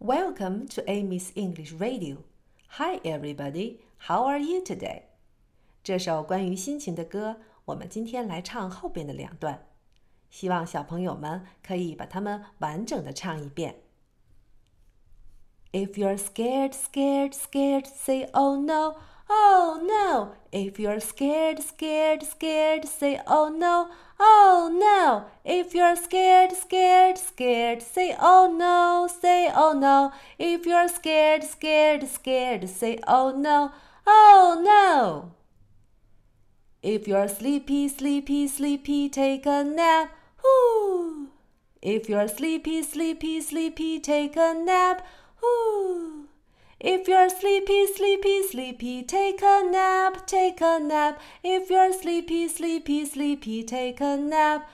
Welcome to Amy's English Radio. Hi, everybody. How are you today? 这首关于心情的歌，我们今天来唱后边的两段，希望小朋友们可以把它们完整的唱一遍。If you're scared, scared, scared, say oh no, oh no. If you're scared, scared, scared, say oh no, oh no. If you're scared, scared, scared, say oh no, say oh no. If you're scared, scared, scared, say oh no, oh no. If you're sleepy, sleepy, sleepy, take a nap. Whoo. If you're sleepy, sleepy, sleepy, take a nap. Ooh. If you're sleepy, sleepy, sleepy, take a nap, take a nap. If you're sleepy, sleepy, sleepy, take a nap.